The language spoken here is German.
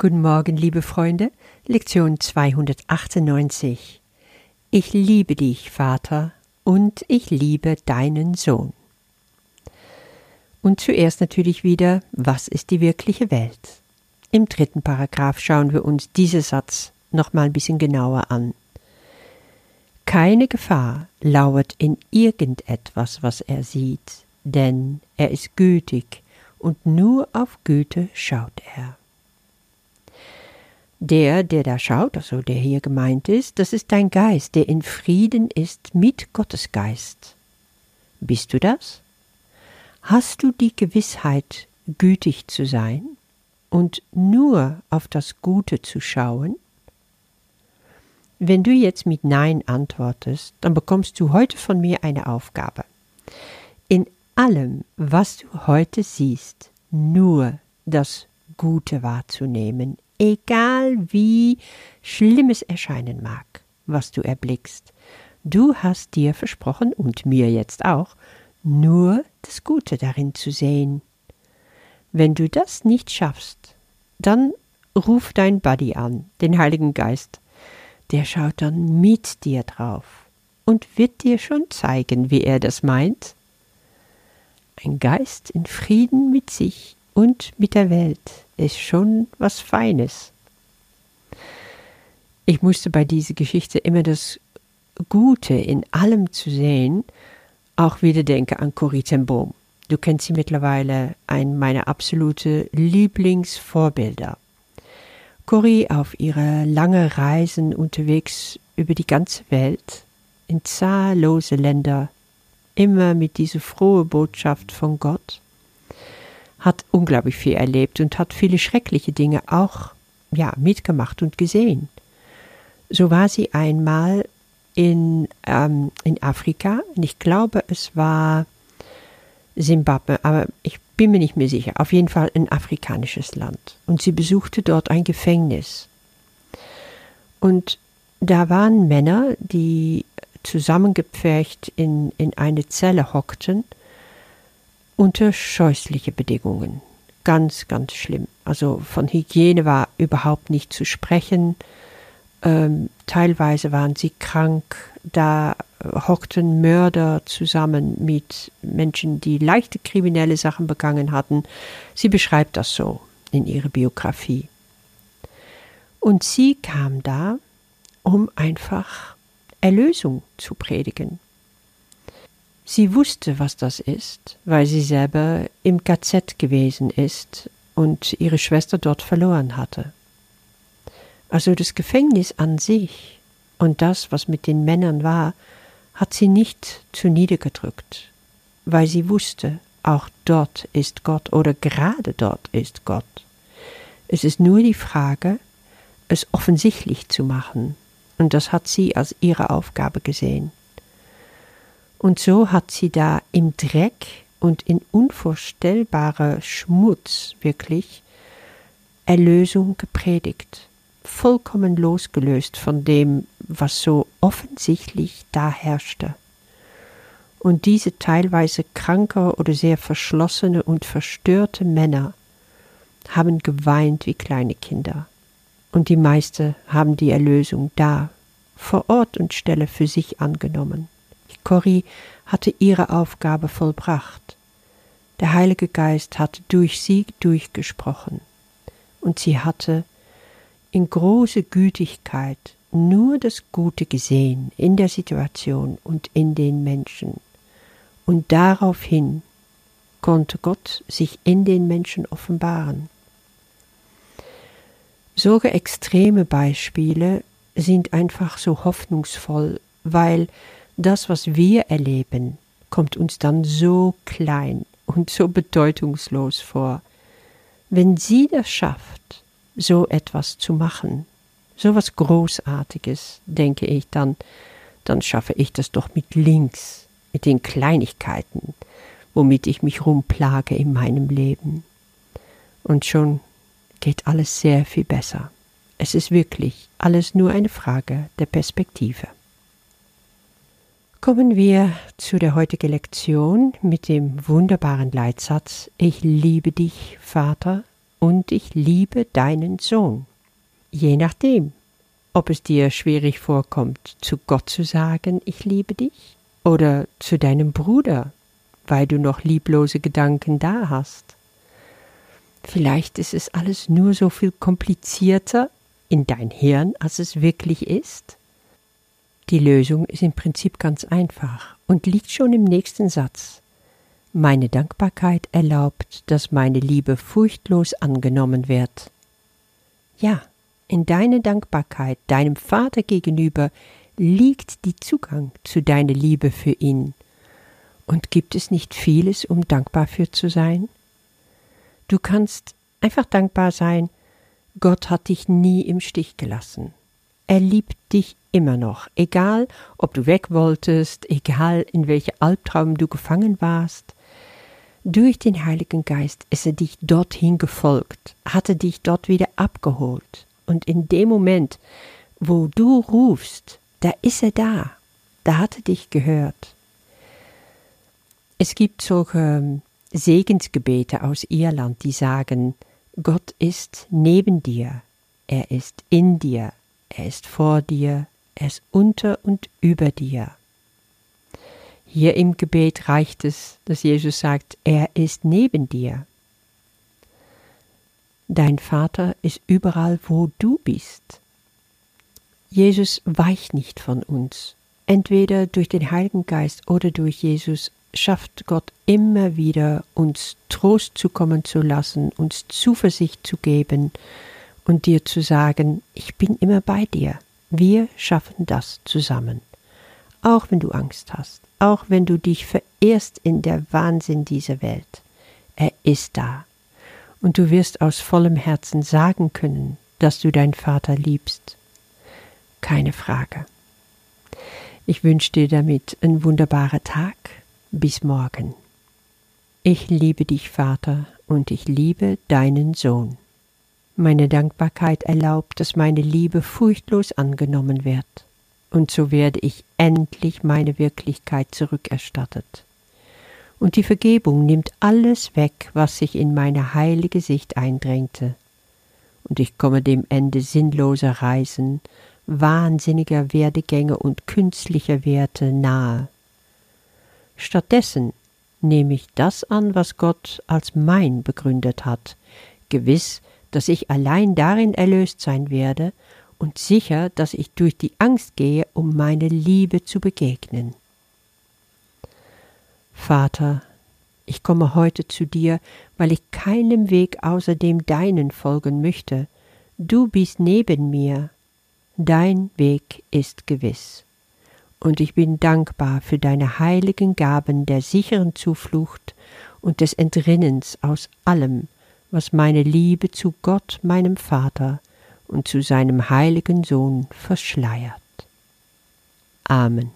Guten Morgen, liebe Freunde. Lektion 298. Ich liebe dich, Vater, und ich liebe deinen Sohn. Und zuerst natürlich wieder, was ist die wirkliche Welt? Im dritten Paragraph schauen wir uns diesen Satz noch mal ein bisschen genauer an. Keine Gefahr lauert in irgendetwas, was er sieht, denn er ist gütig und nur auf Güte schaut er. Der, der da schaut, also der hier gemeint ist, das ist dein Geist, der in Frieden ist mit Gottes Geist. Bist du das? Hast du die Gewissheit, gütig zu sein und nur auf das Gute zu schauen? Wenn du jetzt mit Nein antwortest, dann bekommst du heute von mir eine Aufgabe. In allem, was du heute siehst, nur das Gute wahrzunehmen, egal wie schlimm es erscheinen mag, was du erblickst. Du hast dir versprochen, und mir jetzt auch, nur das Gute darin zu sehen. Wenn du das nicht schaffst, dann ruf dein Buddy an, den Heiligen Geist. Der schaut dann mit dir drauf und wird dir schon zeigen, wie er das meint. Ein Geist in Frieden mit sich und mit der Welt ist schon was Feines. Ich musste bei dieser Geschichte immer das Gute in allem zu sehen, auch wieder denken an Corrie ten Boom. Du kennst sie mittlerweile, ein meiner absolute Lieblingsvorbilder. Corrie auf ihre lange Reisen unterwegs über die ganze Welt, in zahllose Länder, immer mit dieser frohe Botschaft von Gott hat unglaublich viel erlebt und hat viele schreckliche Dinge auch ja, mitgemacht und gesehen. So war sie einmal in, ähm, in Afrika, und ich glaube, es war Simbabwe, aber ich bin mir nicht mehr sicher. Auf jeden Fall ein afrikanisches Land. Und sie besuchte dort ein Gefängnis. Und da waren Männer, die zusammengepfercht in, in eine Zelle hockten unter scheußliche Bedingungen. Ganz, ganz schlimm. Also von Hygiene war überhaupt nicht zu sprechen. Ähm, teilweise waren sie krank. Da hockten Mörder zusammen mit Menschen, die leichte kriminelle Sachen begangen hatten. Sie beschreibt das so in ihrer Biografie. Und sie kam da, um einfach Erlösung zu predigen. Sie wusste, was das ist, weil sie selber im KZ gewesen ist und ihre Schwester dort verloren hatte. Also das Gefängnis an sich und das, was mit den Männern war, hat sie nicht zu niedergedrückt, weil sie wusste, auch dort ist Gott oder gerade dort ist Gott. Es ist nur die Frage, es offensichtlich zu machen, und das hat sie als ihre Aufgabe gesehen. Und so hat sie da im Dreck und in unvorstellbarer Schmutz wirklich Erlösung gepredigt, vollkommen losgelöst von dem, was so offensichtlich da herrschte. Und diese teilweise kranke oder sehr verschlossene und verstörte Männer haben geweint wie kleine Kinder. Und die meisten haben die Erlösung da, vor Ort und Stelle für sich angenommen. Corrie hatte ihre Aufgabe vollbracht. Der Heilige Geist hatte durch sie durchgesprochen, und sie hatte in großer Gütigkeit nur das Gute gesehen in der Situation und in den Menschen, und daraufhin konnte Gott sich in den Menschen offenbaren. Solche extreme Beispiele sind einfach so hoffnungsvoll, weil das, was wir erleben, kommt uns dann so klein und so bedeutungslos vor. Wenn sie das schafft, so etwas zu machen, so was Großartiges, denke ich dann, dann schaffe ich das doch mit links, mit den Kleinigkeiten, womit ich mich rumplage in meinem Leben. Und schon geht alles sehr viel besser. Es ist wirklich alles nur eine Frage der Perspektive. Kommen wir zu der heutigen Lektion mit dem wunderbaren Leitsatz Ich liebe dich, Vater, und ich liebe deinen Sohn. Je nachdem, ob es dir schwierig vorkommt, zu Gott zu sagen, ich liebe dich, oder zu deinem Bruder, weil du noch lieblose Gedanken da hast. Vielleicht ist es alles nur so viel komplizierter in dein Hirn, als es wirklich ist. Die Lösung ist im Prinzip ganz einfach und liegt schon im nächsten Satz. Meine Dankbarkeit erlaubt, dass meine Liebe furchtlos angenommen wird. Ja, in deiner Dankbarkeit deinem Vater gegenüber liegt die Zugang zu deiner Liebe für ihn. Und gibt es nicht vieles, um dankbar für zu sein? Du kannst einfach dankbar sein, Gott hat dich nie im Stich gelassen. Er liebt dich immer noch, egal ob du weg wolltest, egal in welcher Albtraum du gefangen warst. Durch den Heiligen Geist ist er dich dorthin gefolgt, hat er dich dort wieder abgeholt. Und in dem Moment, wo du rufst, da ist er da, da hat er dich gehört. Es gibt solche ähm, Segensgebete aus Irland, die sagen, Gott ist neben dir, er ist in dir, er ist vor dir, ist unter und über dir. Hier im Gebet reicht es, dass Jesus sagt, er ist neben dir. Dein Vater ist überall, wo du bist. Jesus weicht nicht von uns. Entweder durch den Heiligen Geist oder durch Jesus schafft Gott immer wieder, uns Trost zukommen zu lassen, uns Zuversicht zu geben und dir zu sagen, ich bin immer bei dir. Wir schaffen das zusammen. Auch wenn du Angst hast, auch wenn du dich verirrst in der Wahnsinn dieser Welt. Er ist da. Und du wirst aus vollem Herzen sagen können, dass du deinen Vater liebst. Keine Frage. Ich wünsche dir damit einen wunderbaren Tag. Bis morgen. Ich liebe dich, Vater, und ich liebe deinen Sohn. Meine Dankbarkeit erlaubt, dass meine Liebe furchtlos angenommen wird, und so werde ich endlich meine Wirklichkeit zurückerstattet. Und die Vergebung nimmt alles weg, was sich in meine heilige Sicht eindrängte, und ich komme dem Ende sinnloser Reisen, wahnsinniger Werdegänge und künstlicher Werte nahe. Stattdessen nehme ich das an, was Gott als mein begründet hat, gewiss, dass ich allein darin erlöst sein werde und sicher, dass ich durch die Angst gehe, um meine Liebe zu begegnen. Vater, ich komme heute zu dir, weil ich keinem Weg außer dem deinen folgen möchte. Du bist neben mir. Dein Weg ist gewiss und ich bin dankbar für deine heiligen Gaben der sicheren Zuflucht und des Entrinnens aus allem, was meine Liebe zu Gott, meinem Vater und zu seinem heiligen Sohn verschleiert. Amen.